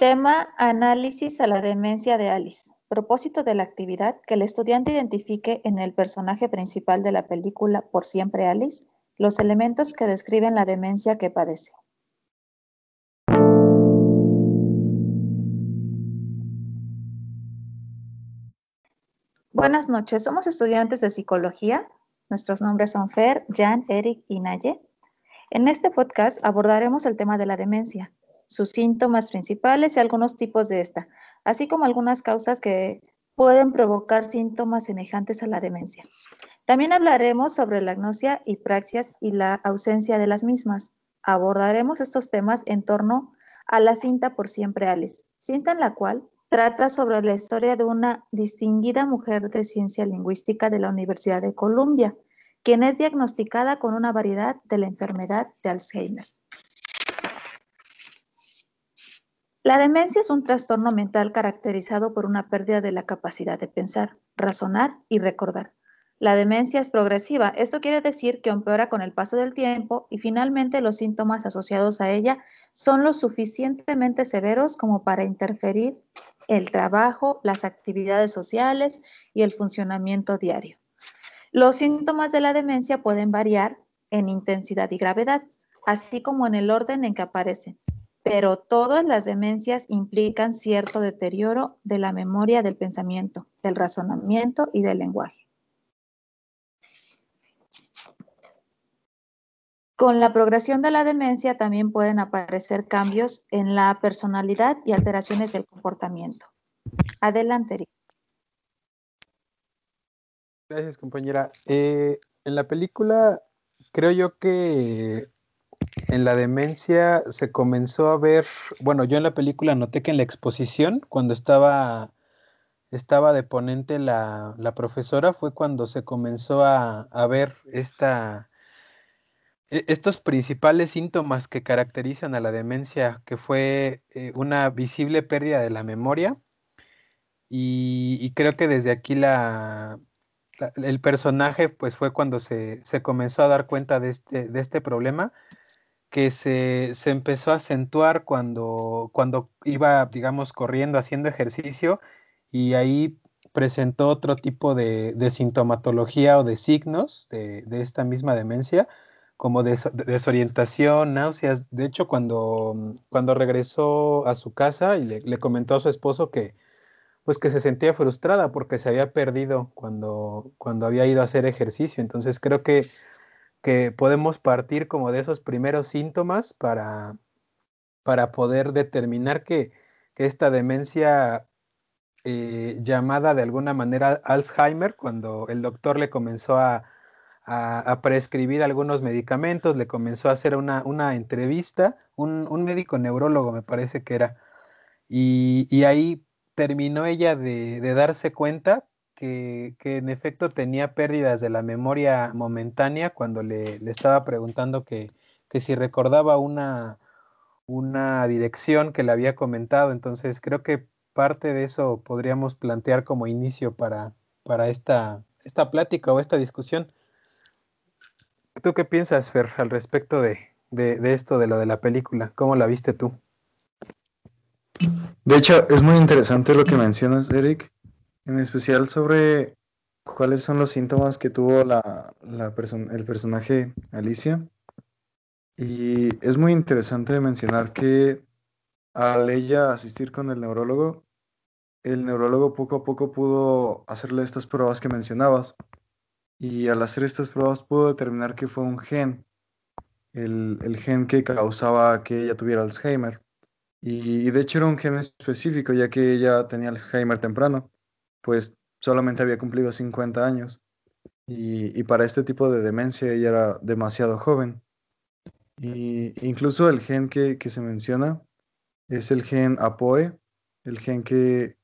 Tema Análisis a la demencia de Alice. Propósito de la actividad, que el estudiante identifique en el personaje principal de la película Por siempre Alice los elementos que describen la demencia que padece. Buenas noches, somos estudiantes de psicología. Nuestros nombres son Fer, Jan, Eric y Naye. En este podcast abordaremos el tema de la demencia, sus síntomas principales y algunos tipos de esta, así como algunas causas que pueden provocar síntomas semejantes a la demencia. También hablaremos sobre la agnosia y praxias y la ausencia de las mismas. Abordaremos estos temas en torno a la cinta Por siempre Alice, cinta en la cual trata sobre la historia de una distinguida mujer de ciencia lingüística de la Universidad de Columbia, quien es diagnosticada con una variedad de la enfermedad de Alzheimer. La demencia es un trastorno mental caracterizado por una pérdida de la capacidad de pensar, razonar y recordar. La demencia es progresiva, esto quiere decir que empeora con el paso del tiempo y finalmente los síntomas asociados a ella son lo suficientemente severos como para interferir el trabajo, las actividades sociales y el funcionamiento diario. Los síntomas de la demencia pueden variar en intensidad y gravedad, así como en el orden en que aparecen, pero todas las demencias implican cierto deterioro de la memoria del pensamiento, del razonamiento y del lenguaje. Con la progresión de la demencia también pueden aparecer cambios en la personalidad y alteraciones del comportamiento. Adelante, Gracias, compañera. Eh, en la película, creo yo que en la demencia se comenzó a ver, bueno, yo en la película noté que en la exposición, cuando estaba, estaba de ponente la, profesora, fue cuando se comenzó a, ver esta, e, estos principales síntomas que caracterizan a la demencia, que fue eh, una visible pérdida de la memoria. y creo que desde aquí la, el personaje pues fue cuando se, comenzó a dar cuenta de este, de este problema que se, empezó a acentuar cuando, cuando iba, digamos, corriendo, haciendo ejercicio y ahí presentó otro tipo de, sintomatología o de signos de, esta misma demencia, como desorientación, náuseas. De hecho, cuando, cuando regresó a su casa y le, le comentó a su esposo que, pues que se sentía frustrada porque se había perdido cuando, cuando había ido a hacer ejercicio. Entonces creo que, que podemos partir como de esos primeros síntomas para, para poder determinar que, esta demencia eh, llamada de alguna manera Alzheimer, cuando el doctor le comenzó a, prescribir algunos medicamentos, le comenzó a hacer una, una entrevista, un, médico neurólogo me parece que era, y, y ahí terminó ella de, darse cuenta que, en efecto tenía pérdidas de la memoria momentánea cuando le, estaba preguntando que, si recordaba una, una dirección que le había comentado. Entonces creo que parte de eso podríamos plantear como inicio para, para esta, esta plática o esta discusión. ¿Tú qué piensas, Fer, al respecto de, de esto, de lo de la película? ¿Cómo la viste tú? De hecho, es muy interesante lo que mencionas, Eric, en especial sobre cuáles son los síntomas que tuvo la, el personaje Alicia. Y es muy interesante mencionar que al ella asistir con el neurólogo, el neurólogo poco a poco pudo hacerle estas pruebas que mencionabas. Y al hacer estas pruebas pudo determinar que fue un gen, el, el gen que causaba que ella tuviera Alzheimer. Y de hecho era un gen específico, ya que ella tenía Alzheimer temprano, pues solamente había cumplido 50 años. Y, para este tipo de demencia ella era demasiado joven. Y incluso el gen que, se menciona es el gen APOE, el gen que,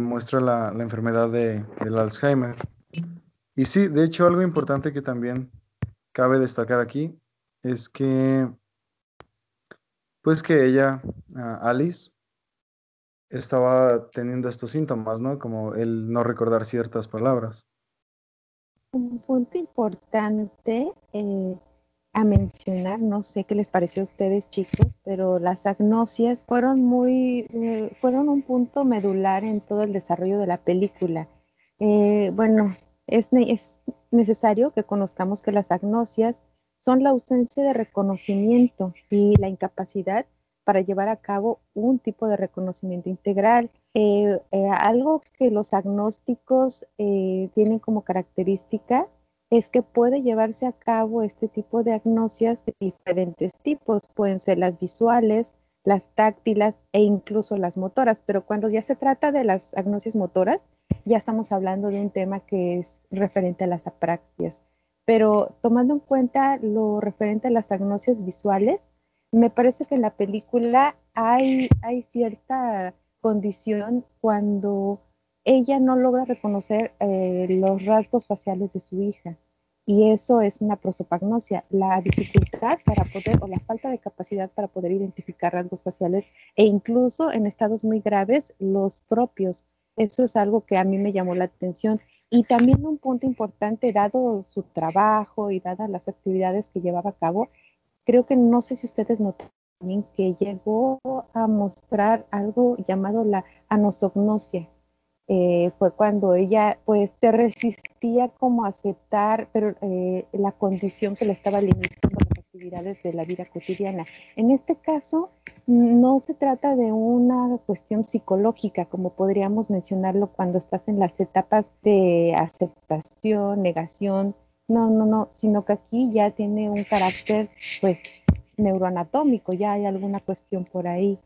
muestra la, enfermedad de, del Alzheimer. Y sí, de hecho algo importante que también cabe destacar aquí es que pues que ella, Alice, estaba teniendo estos síntomas, ¿no? Como el no recordar ciertas palabras. Un punto importante, eh, a mencionar, no sé qué les pareció a ustedes chicos, pero las agnosias fueron muy, eh, fueron un punto medular en todo el desarrollo de la película. Eh, bueno, es, es necesario que conozcamos que las agnosias son la ausencia de reconocimiento y la incapacidad para llevar a cabo un tipo de reconocimiento integral. Eh, algo que los agnósticos tienen como característica es que puede llevarse a cabo este tipo de agnosias de diferentes tipos. Pueden ser las visuales, las táctiles e incluso las motoras, pero cuando ya se trata de las agnosias motoras, ya estamos hablando de un tema que es referente a las apraxias. Pero tomando en cuenta lo referente a las agnosias visuales, me parece que en la película hay, cierta condición cuando ella no logra reconocer eh, los rasgos faciales de su hija. Y eso es una prosopagnosia, la dificultad para poder o la falta de capacidad para poder identificar rasgos faciales e incluso en estados muy graves los propios. Eso es algo que a mí me llamó la atención. Y también un punto importante, dado su trabajo y dadas las actividades que llevaba a cabo, creo que no sé si ustedes notaron que llegó a mostrar algo llamado la anosognosia, eh, fue cuando ella pues se resistía como a aceptar pero eh, la condición que le estaba limitando las actividades de la vida cotidiana. En este caso no se trata de una cuestión psicológica como podríamos mencionarlo cuando estás en las etapas de aceptación, negación, no, no, no, sino que aquí ya tiene un carácter pues neuroanatómico, ya hay alguna cuestión por ahí.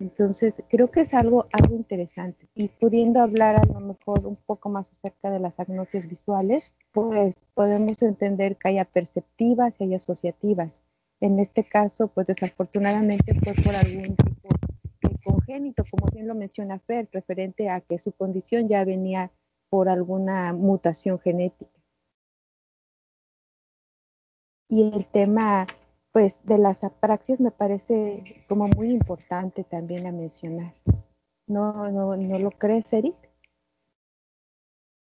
Entonces, creo que es algo, algo interesante. Y pudiendo hablar a lo mejor un poco más acerca de las agnosias visuales, pues podemos entender que haya perceptivas y hay asociativas. En este caso, pues desafortunadamente fue por algún tipo de congénito, como bien lo menciona Fer, referente a que su condición ya venía por alguna mutación genética. Y el tema pues de las apraxias me parece como muy importante también a mencionar. ¿No, no, no lo crees, Eric?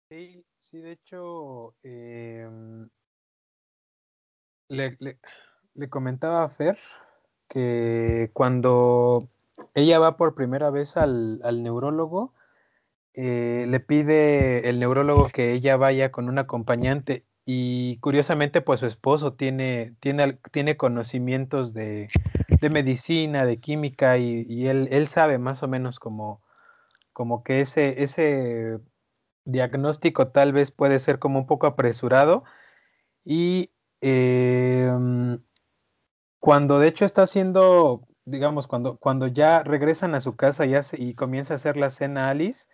Sí, sí, de hecho, em, le, comentaba a Fer que cuando ella va por primera vez al, neurólogo, eh, le pide el neurólogo que ella vaya con un acompañante y curiosamente, pues su esposo tiene, tiene, tiene conocimientos de, medicina, de química, y, él, él, sabe más o menos como, que ese, ese diagnóstico tal vez puede ser como un poco apresurado. Y em, cuando de hecho está haciendo, digamos, cuando, cuando ya regresan a su casa y, y comienza a hacer la cena Alice,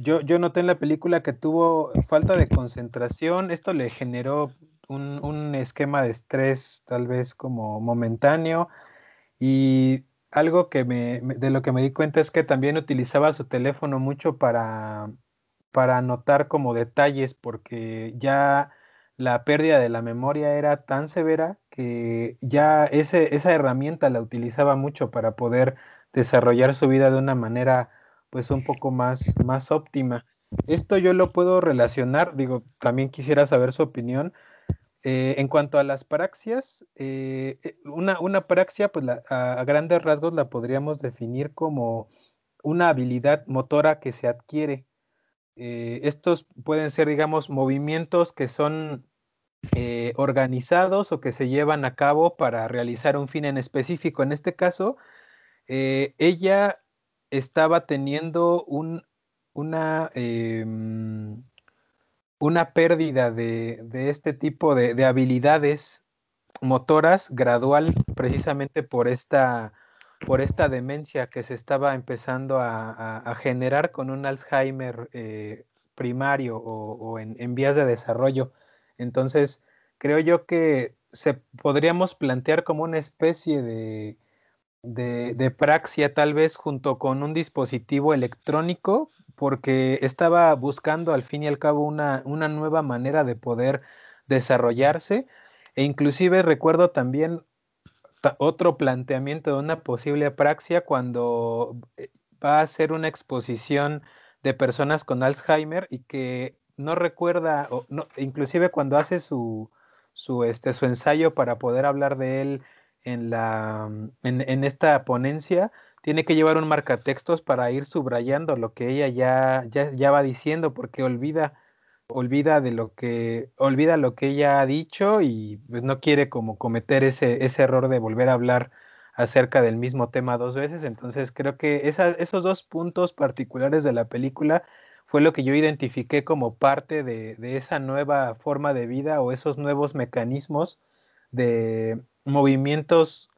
yo, yo noté en la película que tuvo falta de concentración, esto le generó un, esquema de estrés tal vez como momentáneo y algo que me, de lo que me di cuenta es que también utilizaba su teléfono mucho para, para anotar como detalles porque ya la pérdida de la memoria era tan severa que ya ese, esa herramienta la utilizaba mucho para poder desarrollar su vida de una manera pues un poco más, más óptima. Esto yo lo puedo relacionar, digo, también quisiera saber su opinión. Eh, en cuanto a las praxias, eh, eh, una, una, praxia, pues a, grandes rasgos la podríamos definir como una habilidad motora que se adquiere. estos pueden ser, digamos, movimientos que son organizados o que se llevan a cabo para realizar un fin en específico. En este caso, ella estaba teniendo un, una, em, una pérdida de, este tipo de, habilidades motoras gradual precisamente por esta, por esta demencia que se estaba empezando a, generar con un Alzheimer eh, primario o, en, vías de desarrollo. Entonces, creo yo que se podríamos plantear como una especie de, de, praxia tal vez junto con un dispositivo electrónico porque estaba buscando al fin y al cabo una, una nueva manera de poder desarrollarse. E inclusive recuerdo también otro planteamiento de una posible praxia cuando eh, va a hacer una exposición de personas con Alzheimer y que no recuerda, o no, inclusive cuando hace su, su, este, su ensayo para poder hablar de él en, la, en, en esta ponencia, tiene que llevar un marcatextos para ir subrayando lo que ella ya, ya, ya va diciendo, porque olvida, olvida de lo que, olvida lo que ella ha dicho y pues no quiere como cometer ese, ese error de volver a hablar acerca del mismo tema dos veces. Entonces creo que esos dos puntos particulares de la película fue lo que yo identifiqué como parte de, de esa nueva forma de vida o esos nuevos mecanismos de movimientos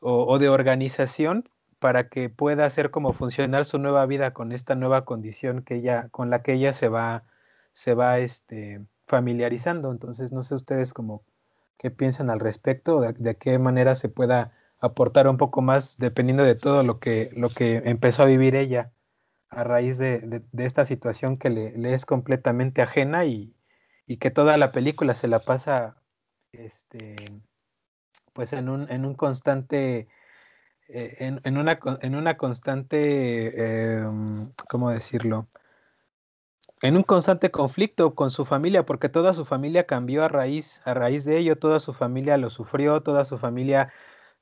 o, de organización para que pueda hacer como funcionar su nueva vida con esta nueva condición que ella, con la que ella se va, se va este, familiarizando. Entonces, no sé ustedes como qué piensan al respecto, de, qué manera se pueda aportar un poco más dependiendo de todo lo que, lo que empezó a vivir ella a raíz de, de, de esta situación que le, le, es completamente ajena y, y, que toda la película se la pasa este, pues en un, en un constante eh, en, en, una, en una constante, eh, ¿cómo decirlo? En un constante conflicto con su familia, porque toda su familia cambió a raíz, a raíz de ello, toda su familia lo sufrió, toda su familia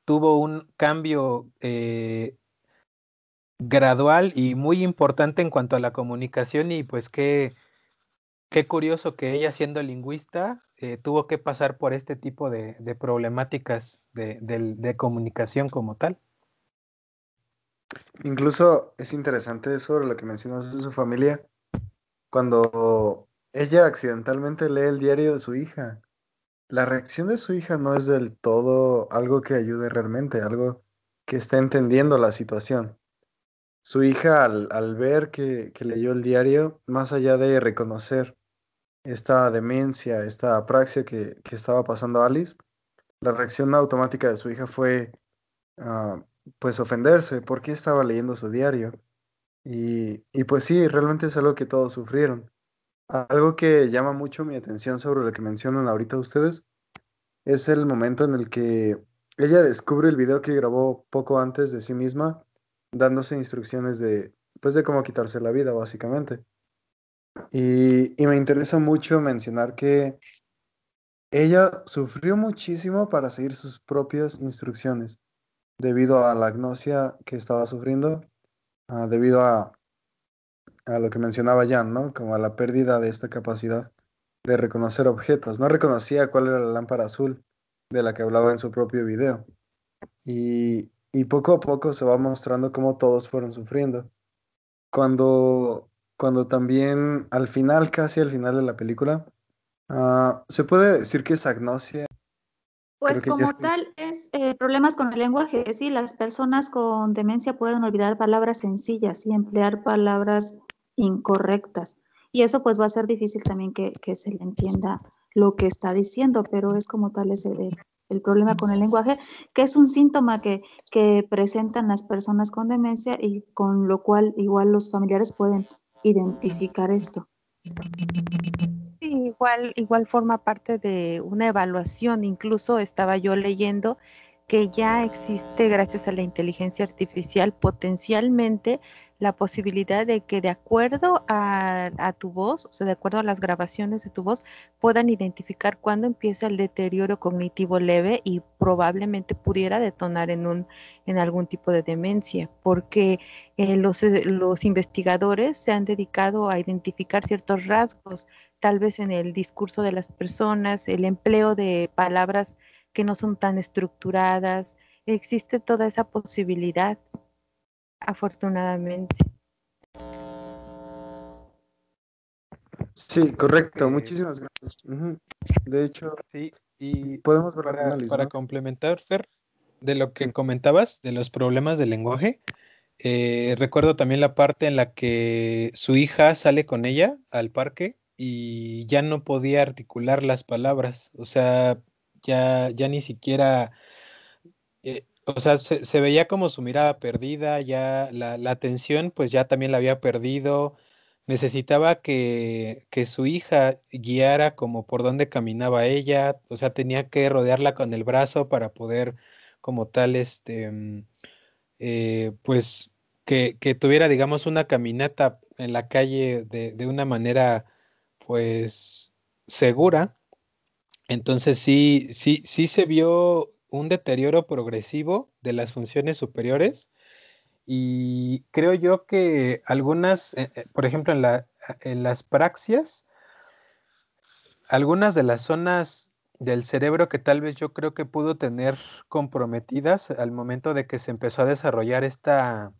tuvo un cambio eh, gradual y muy importante en cuanto a la comunicación y pues qué, qué curioso que ella siendo lingüista eh, tuvo que pasar por este tipo de, problemáticas de, comunicación como tal. Incluso es interesante sobre lo que mencionas de su familia, cuando ella accidentalmente lee el diario de su hija. La reacción de su hija no es del todo algo que ayude realmente, algo que esté entendiendo la situación. Su hija al, ver que, leyó el diario, más allá de reconocer esta demencia, esta apraxia que, que estaba pasando Alice, la reacción automática de su hija fue uh, pues ofenderse, porque estaba leyendo su diario. Y, y, pues sí, realmente es algo que todos sufrieron. Algo que llama mucho mi atención sobre lo que mencionan ahorita ustedes es el momento en el que ella descubre el video que grabó poco antes de sí misma, dándose instrucciones de, pues de cómo quitarse la vida, básicamente. Y, me interesa mucho mencionar que ella sufrió muchísimo para seguir sus propias instrucciones debido a la agnosia que estaba sufriendo, uh, debido a, a, lo que mencionaba Jan, ¿no? Como a la pérdida de esta capacidad de reconocer objetos. No reconocía cuál era la lámpara azul de la que hablaba en su propio video. Y, y poco a poco se va mostrando cómo todos fueron sufriendo. Cuando, cuando también al final, casi al final de la película, uh, se puede decir que esa agnosia pues como tal es eh, problemas con el lenguaje. Sí, las personas con demencia pueden olvidar palabras sencillas y emplear palabras incorrectas. Y eso pues va a ser difícil también que, que se le entienda lo que está diciendo, pero es como tal ese el, el problema con el lenguaje, que es un síntoma que, que presentan las personas con demencia y con lo cual igual los familiares pueden identificar esto. Igual, igual forma parte de una evaluación. Incluso estaba yo leyendo que ya existe, gracias a la inteligencia artificial, potencialmente la posibilidad de que de acuerdo a, tu voz, o sea, de acuerdo a las grabaciones de tu voz, puedan identificar cuándo empieza el deterioro cognitivo leve y probablemente pudiera detonar en, un, en algún tipo de demencia, porque eh, los, los investigadores se han dedicado a identificar ciertos rasgos tal vez en el discurso de las personas, el empleo de palabras que no son tan estructuradas. Existe toda esa posibilidad, afortunadamente. Sí, correcto. Eh, Muchísimas gracias. Uh -huh. De hecho, sí, y podemos ver para, análisis, para ¿no? complementar, Fer, de lo que comentabas, de los problemas del lenguaje. Eh, recuerdo también la parte en la que su hija sale con ella al parque y ya no podía articular las palabras, o sea, ya, ya ni siquiera, eh, o sea, se, veía como su mirada perdida, ya la, la, atención pues ya también la había perdido, necesitaba que, que su hija guiara como por dónde caminaba ella, o sea, tenía que rodearla con el brazo para poder como tal, este, mm, eh, pues que, que, tuviera, digamos, una caminata en la calle de, de una manera pues segura. Entonces sí, sí, sí se vio un deterioro progresivo de las funciones superiores. Y creo yo que algunas, eh, eh, por ejemplo, en, la, en las praxias, algunas de las zonas del cerebro que tal vez yo creo que pudo tener comprometidas al momento de que se empezó a desarrollar esta,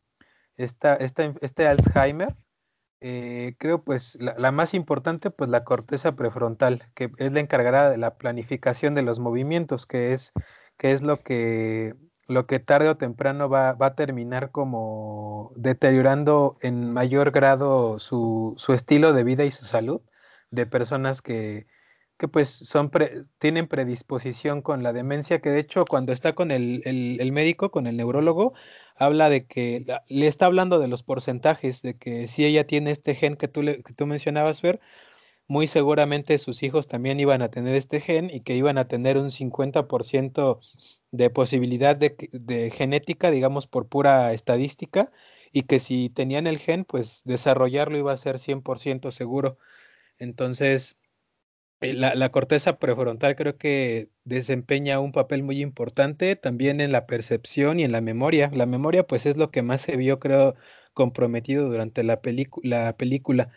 esta, este Alzheimer, eh, creo pues la, más importante pues la corteza prefrontal, que es la encargada de la planificación de los movimientos, que es, que es lo, que, lo que tarde o temprano va, va a terminar como deteriorando en mayor grado su, su estilo de vida y su salud de personas que, que pues son tienen predisposición con la demencia, que de hecho cuando está con el, médico, con el neurólogo, habla de que le está hablando de los porcentajes, de que si ella tiene este gen que tú, que tú mencionabas, Fer, muy seguramente sus hijos también iban a tener este gen y que iban a tener un 50% de posibilidad de, genética, digamos, por pura estadística, y que si tenían el gen, pues desarrollarlo iba a ser 100% seguro. Entonces, eh, la, corteza prefrontal creo que desempeña un papel muy importante también en la percepción y en la memoria. La memoria pues es lo que más se vio creo comprometido durante la, la película.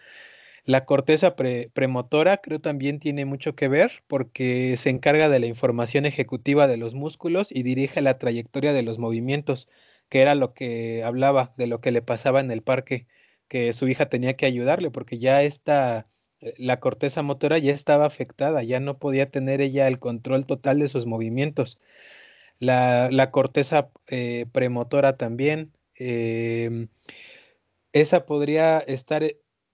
La corteza premotora creo también tiene mucho que ver porque se encarga de la información ejecutiva de los músculos y dirige la trayectoria de los movimientos, que era lo que hablaba de lo que le pasaba en el parque, que su hija tenía que ayudarle porque ya esta eh, la corteza motora ya estaba afectada, ya no podía tener ella el control total de sus movimientos. La, corteza eh, premotora también, em, esa podría estar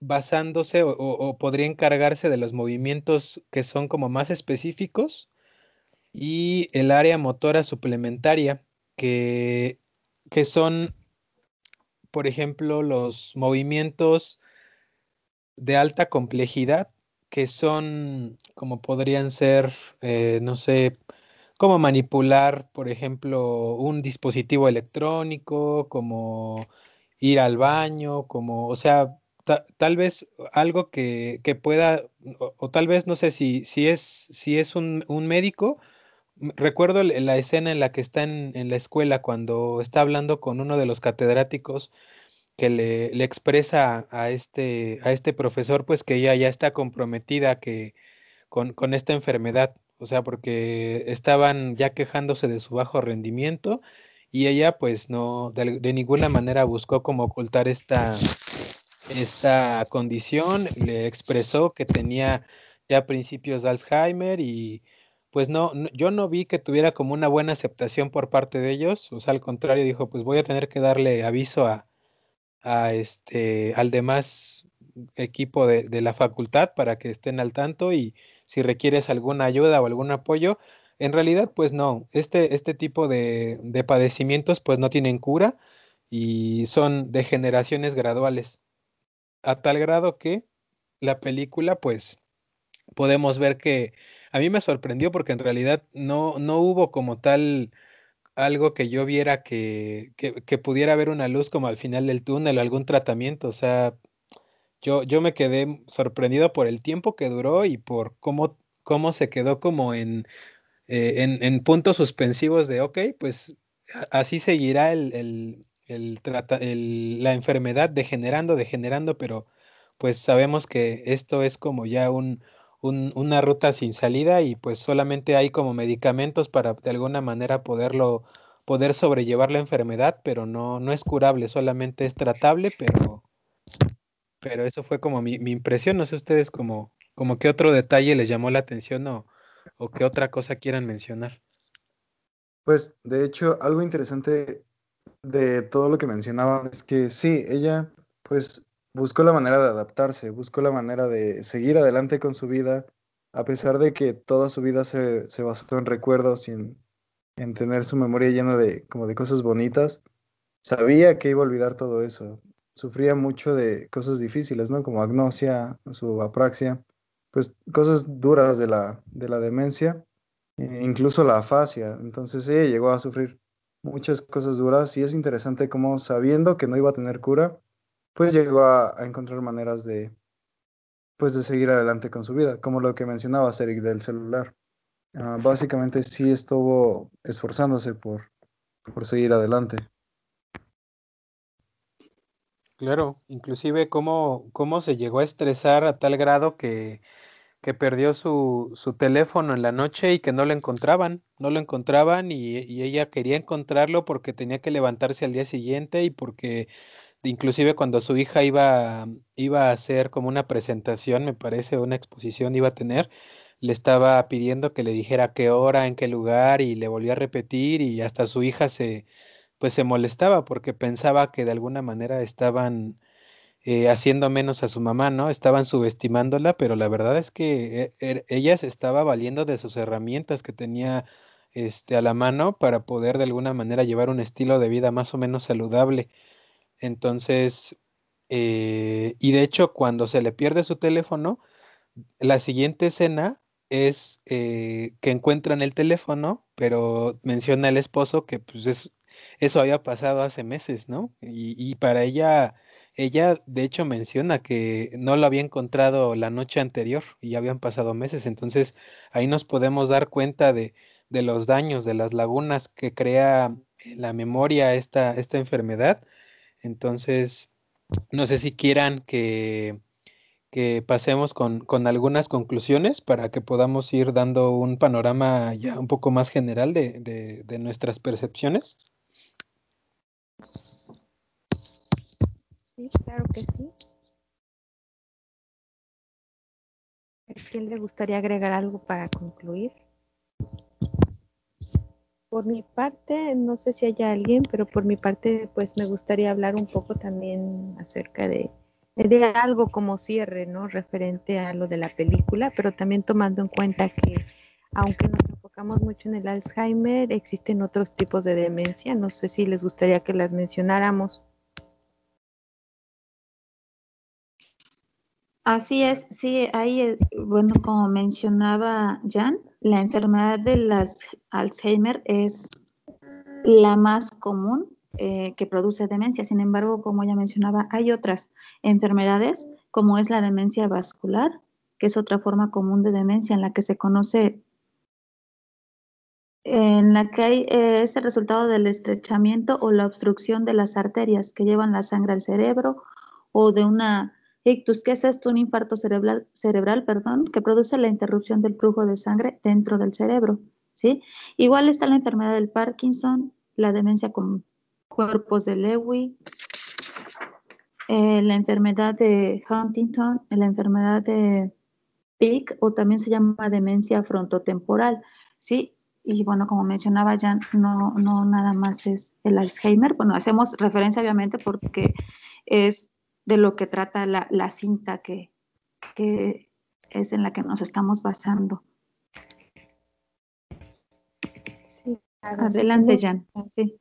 basándose o, podría encargarse de los movimientos que son como más específicos y el área motora suplementaria, que, que son, por ejemplo, los movimientos de alta complejidad que son como podrían ser, eh, no sé, como manipular, por ejemplo, un dispositivo electrónico, como ir al baño, como, o sea, tal vez algo que, pueda, o, tal vez no sé si, si es, si es un, médico. Recuerdo la escena en la que está en, en la escuela cuando está hablando con uno de los catedráticos que le, expresa a este, a este profesor, pues que ella ya está comprometida que, con, esta enfermedad, o sea, porque estaban ya quejándose de su bajo rendimiento y ella pues no, de, ninguna manera buscó como ocultar esta, esta condición, le expresó que tenía ya principios de Alzheimer y pues no, yo no vi que tuviera como una buena aceptación por parte de ellos, o sea, al contrario, dijo, pues voy a tener que darle aviso a, a este, al demás equipo de, la facultad para que estén al tanto y si requieres alguna ayuda o algún apoyo, en realidad pues no, este, este tipo de, de padecimientos pues no tienen cura y son degeneraciones graduales, a tal grado que la película pues podemos ver que a mí me sorprendió porque en realidad no, no hubo como tal algo que yo viera que, que, pudiera haber una luz como al final del túnel o algún tratamiento. O sea, yo, yo me quedé sorprendido por el tiempo que duró y por cómo, cómo se quedó como en, eh, en, puntos suspensivos de, ok, pues así seguirá el, el, la enfermedad degenerando, degenerando, pero pues sabemos que esto es como ya un, una ruta sin salida y pues solamente hay como medicamentos para de alguna manera poderlo, poder sobrellevar la enfermedad, pero no, no es curable, solamente es tratable, pero, pero eso fue como mi, impresión. No sé ustedes como, como qué otro detalle les llamó la atención o, o qué otra cosa quieran mencionar. Pues de hecho, algo interesante de todo lo que mencionaban es que sí, ella pues buscó la manera de adaptarse, buscó la manera de seguir adelante con su vida, a pesar de que toda su vida se, basó en recuerdos y en, tener su memoria llena de, como de cosas bonitas. Sabía que iba a olvidar todo eso. Sufría mucho de cosas difíciles, ¿no? Como agnosia, su apraxia, pues cosas duras de la, de la demencia, e incluso la afasia. Entonces ella llegó a sufrir muchas cosas duras y es interesante cómo sabiendo que no iba a tener cura, pues llegó a, encontrar maneras de, pues de seguir adelante con su vida, como lo que mencionabas, Eric, del celular. ah, básicamente sí estuvo esforzándose por, por seguir adelante. Claro, inclusive cómo, cómo se llegó a estresar a tal grado que, que perdió su, su teléfono en la noche y que no lo encontraban, no lo encontraban y, y ella quería encontrarlo porque tenía que levantarse al día siguiente y porque inclusive cuando su hija iba, iba a hacer como una presentación, me parece, una exposición iba a tener, le estaba pidiendo que le dijera qué hora, en qué lugar y le volvió a repetir y hasta su hija se, pues se molestaba porque pensaba que de alguna manera estaban eh, haciendo menos a su mamá, ¿no? Estaban subestimándola, pero la verdad es que e- er- ella se estaba valiendo de sus herramientas que tenía este, a la mano para poder de alguna manera llevar un estilo de vida más o menos saludable. Entonces, eh, y de hecho, cuando se le pierde su teléfono, la siguiente escena es eh, que encuentran el teléfono, pero menciona el esposo que pues es- eso había pasado hace meses, ¿no? Y para ella, ella de hecho menciona que no lo había encontrado la noche anterior y ya habían pasado meses, entonces ahí nos podemos dar cuenta de, de los daños, de las lagunas que crea la memoria esta, esta enfermedad. Entonces, no sé si quieran que que pasemos con, con algunas conclusiones para que podamos ir dando un panorama ya un poco más general de, de- de nuestras percepciones. Sí, claro que sí. ¿A quién le gustaría agregar algo para concluir? Por mi parte, no sé si haya alguien, pero por mi parte, pues me gustaría hablar un poco también acerca de, de algo como cierre, ¿no? Referente a lo de la película, pero también tomando en cuenta que aunque nos enfocamos mucho en el Alzheimer, existen otros tipos de demencia. No sé si les gustaría que las mencionáramos. Así es, sí, ahí, eh, bueno, como mencionaba Jan, la enfermedad de las Alzheimer es la más común eh, que produce demencia. Sin embargo, como ya mencionaba, hay otras enfermedades, como es la demencia vascular, que es otra forma común de demencia en la que se conoce, en la que hay eh, es el resultado del estrechamiento o la obstrucción de las arterias que llevan la sangre al cerebro o de una ictus, que es esto? Un infarto cerebral, cerebral, perdón, que produce la interrupción del flujo de sangre dentro del cerebro, ¿sí? Igual está la enfermedad del Parkinson, la demencia con cuerpos de Lewy, eh, la enfermedad de Huntington, la enfermedad de PIC o también se llama demencia frontotemporal, ¿sí? Y bueno, como mencionaba ya, no, no nada más es el Alzheimer. Bueno, hacemos referencia obviamente porque es de lo que trata la, la cinta que, que es en la que nos estamos basando. Sí, claro, Adelante, sí, Jan. Sí.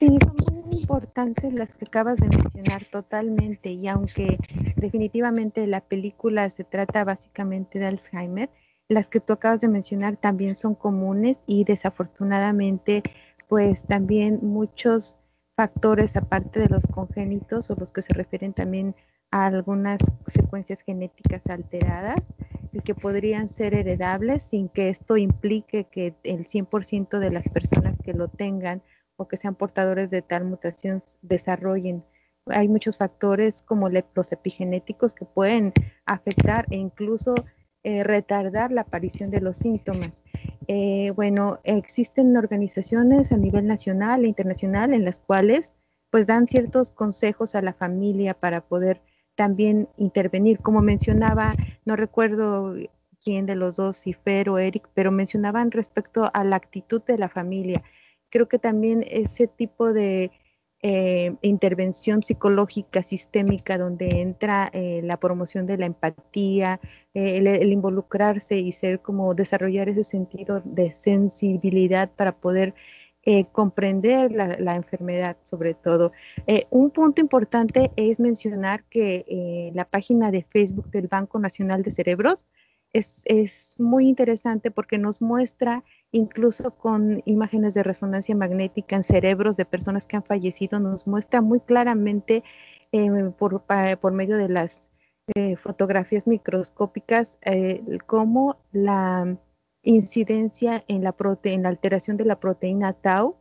Sí, son muy importantes las que acabas de mencionar totalmente y aunque definitivamente la película se trata básicamente de Alzheimer, las que tú acabas de mencionar también son comunes y desafortunadamente pues también muchos factores aparte de los congénitos o los que se refieren también a algunas secuencias genéticas alteradas y que podrían ser heredables sin que esto implique que el 100% de las personas que lo tengan o que sean portadores de tal mutación desarrollen. Hay muchos factores como los epigenéticos que pueden afectar e incluso eh, retardar la aparición de los síntomas. Eh, bueno, existen organizaciones a nivel nacional e internacional en las cuales pues dan ciertos consejos a la familia para poder también intervenir. Como mencionaba, no recuerdo quién de los dos, si Fer o Eric, pero mencionaban respecto a la actitud de la familia creo que también ese tipo de eh, intervención psicológica sistémica donde entra eh, la promoción de la empatía, eh, el, involucrarse y ser como desarrollar ese sentido de sensibilidad para poder comprender la, enfermedad sobre todo. Un punto importante es mencionar que la página de Facebook del Banco Nacional de Cerebros es, es muy interesante porque nos muestra incluso con imágenes de resonancia magnética en cerebros de personas que han fallecido, nos muestra muy claramente eh, por, por, medio de las eh, fotografías microscópicas eh, cómo la, incidencia en la, en la alteración de la proteína tau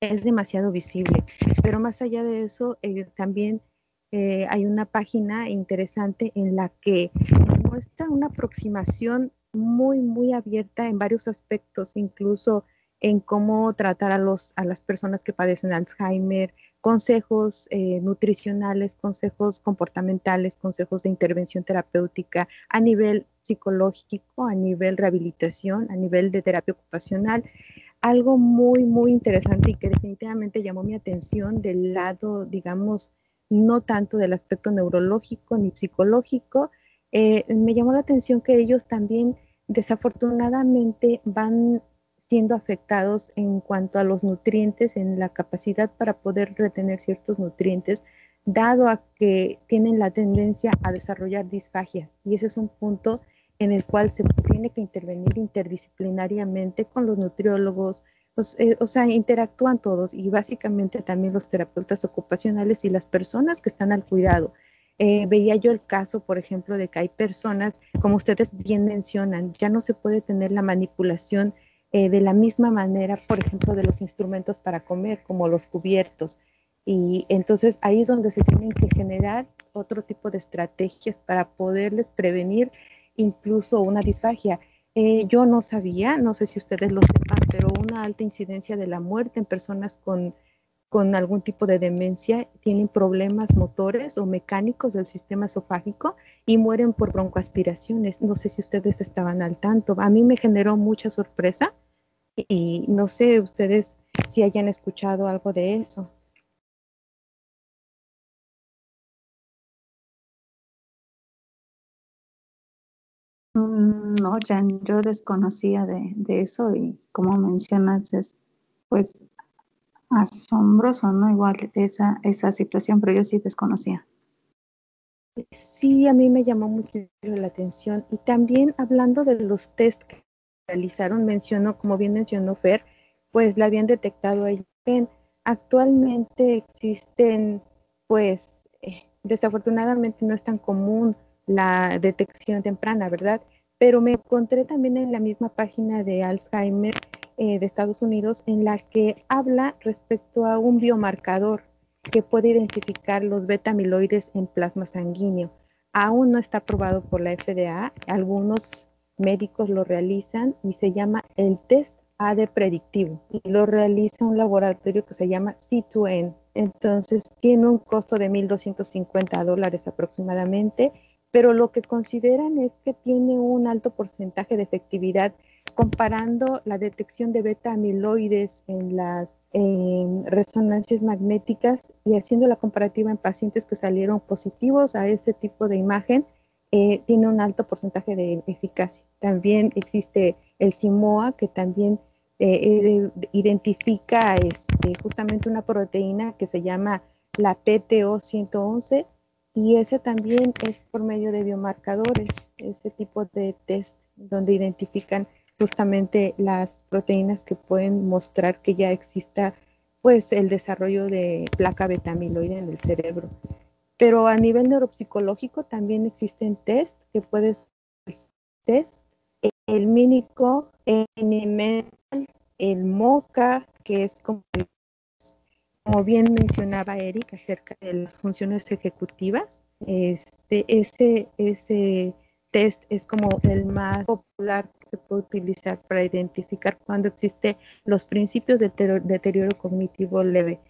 es demasiado visible. Pero más allá de eso, también hay una página interesante en la que muestra una aproximación muy, muy abierta en varios aspectos, incluso en cómo tratar a, los, a las personas que padecen Alzheimer, consejos eh, nutricionales, consejos comportamentales, consejos de intervención terapéutica a nivel psicológico, a nivel rehabilitación, a nivel de terapia ocupacional. Algo muy, muy interesante y que definitivamente llamó mi atención del lado, digamos, no tanto del aspecto neurológico ni psicológico, eh, me llamó la atención que ellos también desafortunadamente van siendo afectados en cuanto a los nutrientes, en la capacidad para poder retener ciertos nutrientes, dado a que tienen la tendencia a desarrollar disfagias. Y ese es un punto en el cual se tiene que intervenir interdisciplinariamente con los nutriólogos, eh, o sea, interactúan todos y básicamente también los terapeutas ocupacionales y las personas que están al cuidado. Eh, veía yo el caso, por ejemplo, de que hay personas, como ustedes bien mencionan, ya no se puede tener la manipulación eh, de la misma manera, por ejemplo, de los instrumentos para comer, como los cubiertos. Y entonces ahí es donde se tienen que generar otro tipo de estrategias para poderles prevenir incluso una disfagia. Eh, yo no sabía, no sé si ustedes lo sepan, pero una alta incidencia de la muerte en personas con, con algún tipo de demencia tienen problemas motores o mecánicos del sistema esofágico y mueren por broncoaspiraciones. No sé si ustedes estaban al tanto. A mí me generó mucha sorpresa y no sé ustedes si hayan escuchado algo de eso. Mm, no, Jan, yo desconocía de, eso y como mencionas es pues asombroso, ¿no? Igual esa, esa situación, pero yo sí desconocía. Sí, a mí me llamó mucho la atención y también hablando de los test que realizaron, mencionó, como bien mencionó Fer, pues la habían detectado ahí. Actualmente existen, pues, eh, desafortunadamente no es tan común la detección temprana, ¿verdad? Pero me encontré también en la misma página de Alzheimer eh, de Estados Unidos en la que habla respecto a un biomarcador que puede identificar los beta amiloides en plasma sanguíneo. Aún no está aprobado por la FDA, algunos médicos lo realizan y se llama el test AD predictivo y lo realiza un laboratorio que se llama C2N. Entonces tiene un costo de 1.250 dólares aproximadamente, pero lo que consideran es que tiene un alto porcentaje de efectividad comparando la detección de beta amiloides en las resonancias magnéticas y haciendo la comparativa en pacientes que salieron positivos a ese tipo de imagen eh, tiene un alto porcentaje de eficacia. También existe el SIMOA, que también eh, eh, identifica este, justamente una proteína que se llama la PTO111 y ese también es por medio de biomarcadores, ese tipo de test donde identifican justamente las proteínas que pueden mostrar que ya exista pues el desarrollo de placa beta amiloide en el cerebro. Pero a nivel neuropsicológico también existen test que puedes test, el mínico, el el MOCA, que es como, como bien mencionaba Eric acerca de las funciones ejecutivas. Este, ese, ese test es como el más popular que se puede utilizar para identificar cuando existe los principios de deterioro cognitivo leve.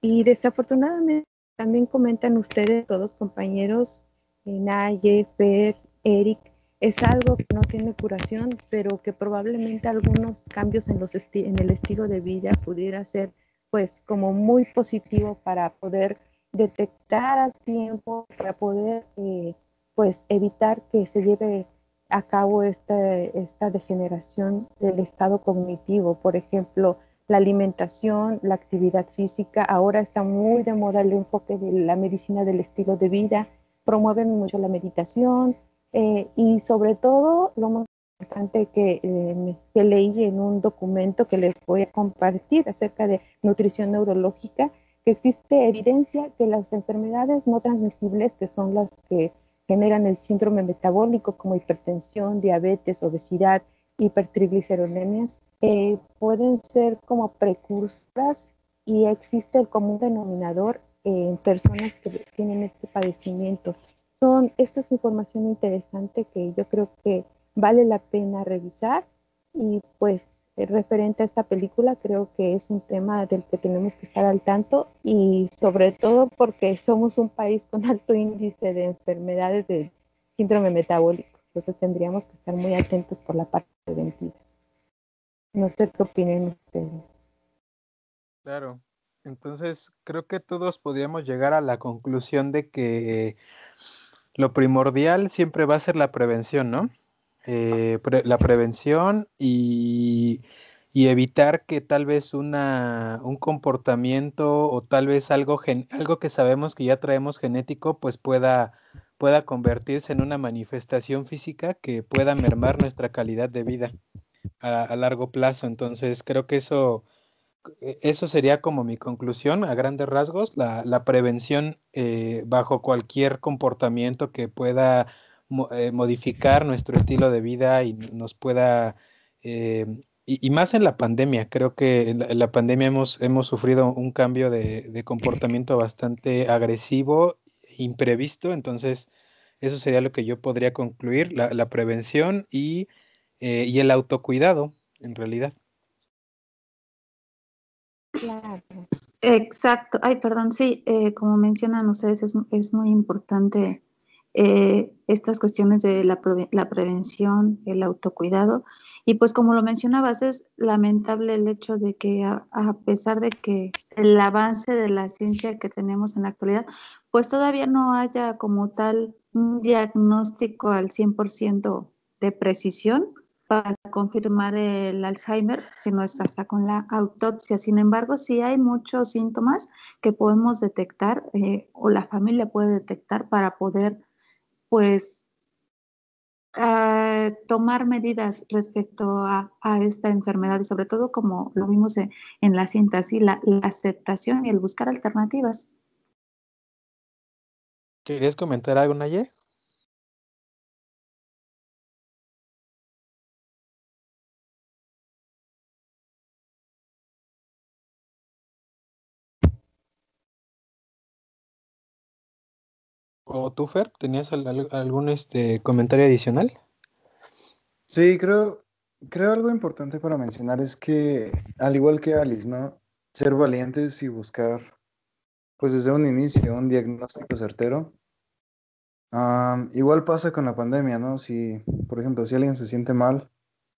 Y desafortunadamente también comentan ustedes, todos compañeros, Naye, Fer, Eric, es algo que no tiene curación, pero que probablemente algunos cambios en, los en el estilo de vida pudiera ser pues como muy positivo para poder detectar a tiempo, para poder eh, pues evitar que se lleve a cabo esta, esta degeneración del estado cognitivo. Por ejemplo, la alimentación, la actividad física. Ahora está muy de moda el enfoque de la medicina del estilo de vida. Promueven mucho la meditación eh, y sobre todo lo más importante eh, que leí en un documento que les voy a compartir acerca de nutrición neurológica, que existe evidencia que las enfermedades no transmisibles, que son las que generan el síndrome metabólico como hipertensión, diabetes, obesidad, hipertrigliceridemias, eh, pueden ser como precursoras y existe el común denominador en personas que tienen este padecimiento. Son, esto es información interesante que yo creo que vale la pena revisar y pues referente a esta película creo que es un tema del que tenemos que estar al tanto y sobre todo porque somos un país con alto índice de enfermedades de síndrome metabólico. Entonces tendríamos que estar muy atentos por la parte preventiva. No sé qué opinen ustedes. Claro. Entonces, creo que todos podríamos llegar a la conclusión de que lo primordial siempre va a ser la prevención, ¿no? Eh, la prevención y, evitar que tal vez una, un comportamiento o tal vez algo, algo que sabemos que ya traemos genético, pues pueda, pueda convertirse en una manifestación física que pueda mermar nuestra calidad de vida a largo plazo. Entonces, creo que eso e, eso sería como mi conclusión a grandes rasgos, la, prevención eh, bajo cualquier comportamiento que pueda eh, modificar nuestro estilo de vida y nos pueda, eh, y, más en la pandemia, creo que en la, pandemia hemos, hemos sufrido un cambio de, comportamiento bastante agresivo, imprevisto, entonces eso sería lo que yo podría concluir, la, prevención y, y el autocuidado, en realidad. Claro. Exacto. Ay, perdón, sí, eh, como mencionan ustedes, es, muy importante eh, estas cuestiones de la, prevención, el autocuidado. Y pues como lo mencionabas, es lamentable el hecho de que a, pesar de que el avance de la ciencia que tenemos en la actualidad, pues todavía no haya como tal un diagnóstico al 100% de precisión para confirmar el Alzheimer, sino hasta con la autopsia. Sin embargo, sí hay muchos síntomas que podemos detectar eh, o la familia puede detectar para poder, pues, ah, tomar medidas respecto a, esta enfermedad y sobre todo como lo vimos en, la cinta, la, aceptación y el buscar alternativas. ¿Querías comentar algo, Naye? ¿O tú, Fer, tenías algún este, comentario adicional? Sí, creo, creo algo importante para mencionar es que, al igual que Alice, ¿no? Ser valientes y buscar, pues desde un inicio, un diagnóstico certero. igual pasa con la pandemia, ¿no? Si, por ejemplo, si alguien se siente mal,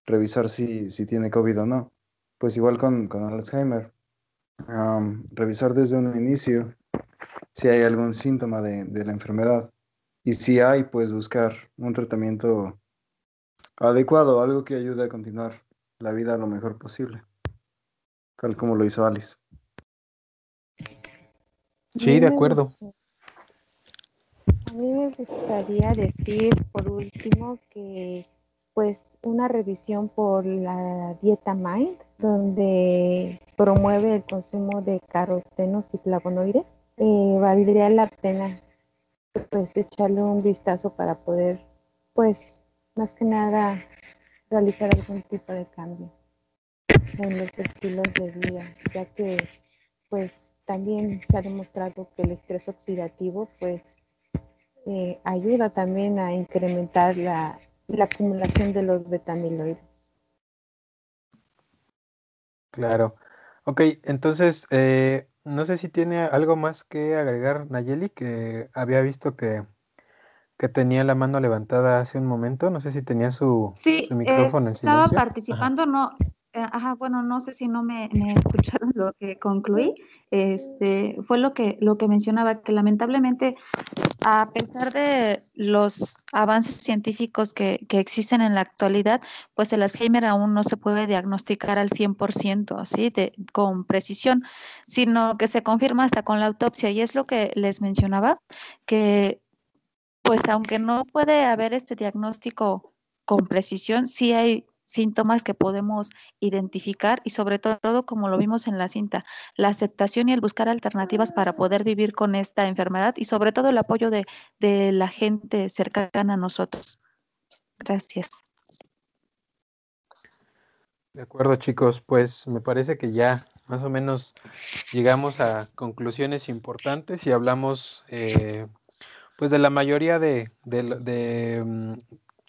revisar si, si tiene COVID o no. Pues igual con, con Alzheimer. revisar desde un inicio si hay algún síntoma de, la enfermedad. Y si hay, pues buscar un tratamiento adecuado, algo que ayude a continuar la vida lo mejor posible, tal como lo hizo Alice. Sí, de acuerdo. A mí me gustaría decir, por último, que pues una revisión por la dieta Mind, donde promueve el consumo de carotenos y flavonoides eh, valdría la pena pues echarle un vistazo para poder pues más que nada realizar algún tipo de cambio en los estilos de vida ya que pues también se ha demostrado que el estrés oxidativo pues eh, ayuda también a incrementar la, la acumulación de los betamiloides. Claro. Ok, entonces eh, no sé si tiene algo más que agregar Nayeli, que había visto que, que tenía la mano levantada hace un momento. No sé si tenía su, su micrófono en silencio. Estaba participando, no, eh, ajá, bueno, no sé si no me, escucharon lo que concluí. Este, fue lo que, lo que mencionaba, que lamentablemente, a pesar de los avances científicos que, existen en la actualidad, pues el Alzheimer aún no se puede diagnosticar al 100%, ¿sí? De, con precisión, sino que se confirma hasta con la autopsia. Y es lo que les mencionaba, que pues aunque no puede haber este diagnóstico con precisión, sí hay síntomas que podemos identificar y sobre todo, como lo vimos en la cinta, la aceptación y el buscar alternativas para poder vivir con esta enfermedad y sobre todo el apoyo de, la gente cercana a nosotros. Gracias. De acuerdo, chicos, pues me parece que ya más o menos llegamos a conclusiones importantes y hablamos eh, pues de la mayoría de, de, mm,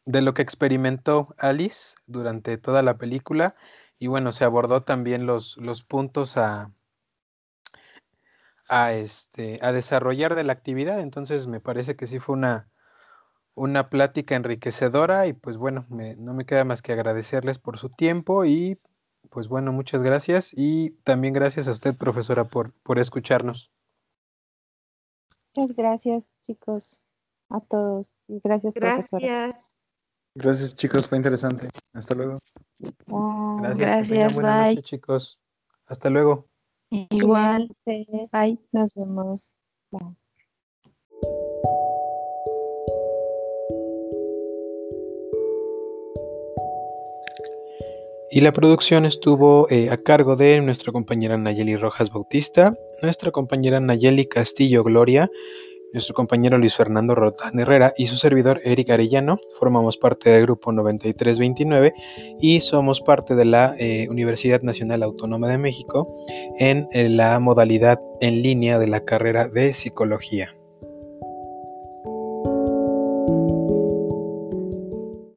de, lo que experimentó Alice durante toda la película y bueno, se abordó también los, los puntos a, a, este, a desarrollar de la actividad, entonces me parece que sí fue una, una plática enriquecedora y pues bueno, no me queda más que agradecerles por su tiempo y pues bueno, muchas gracias y también gracias a usted, profesora, por, por escucharnos. Muchas gracias, chicos, a todos. Y gracias, gracias. Gracias, chicos, fue interesante. Hasta luego. Gracias, noches, chicos. Hasta luego. Igual. Bye. Nos vemos. Bye. Y la producción estuvo eh, a cargo de nuestra compañera Nayeli Rojas Bautista, nuestra compañera Nayeli Castillo Gloria, nuestro compañero Luis Fernando Rodán Herrera y su servidor Eric Arellano. Formamos parte del grupo 9329 y somos parte de la eh, Universidad Nacional Autónoma de México en la modalidad en línea de la carrera de psicología.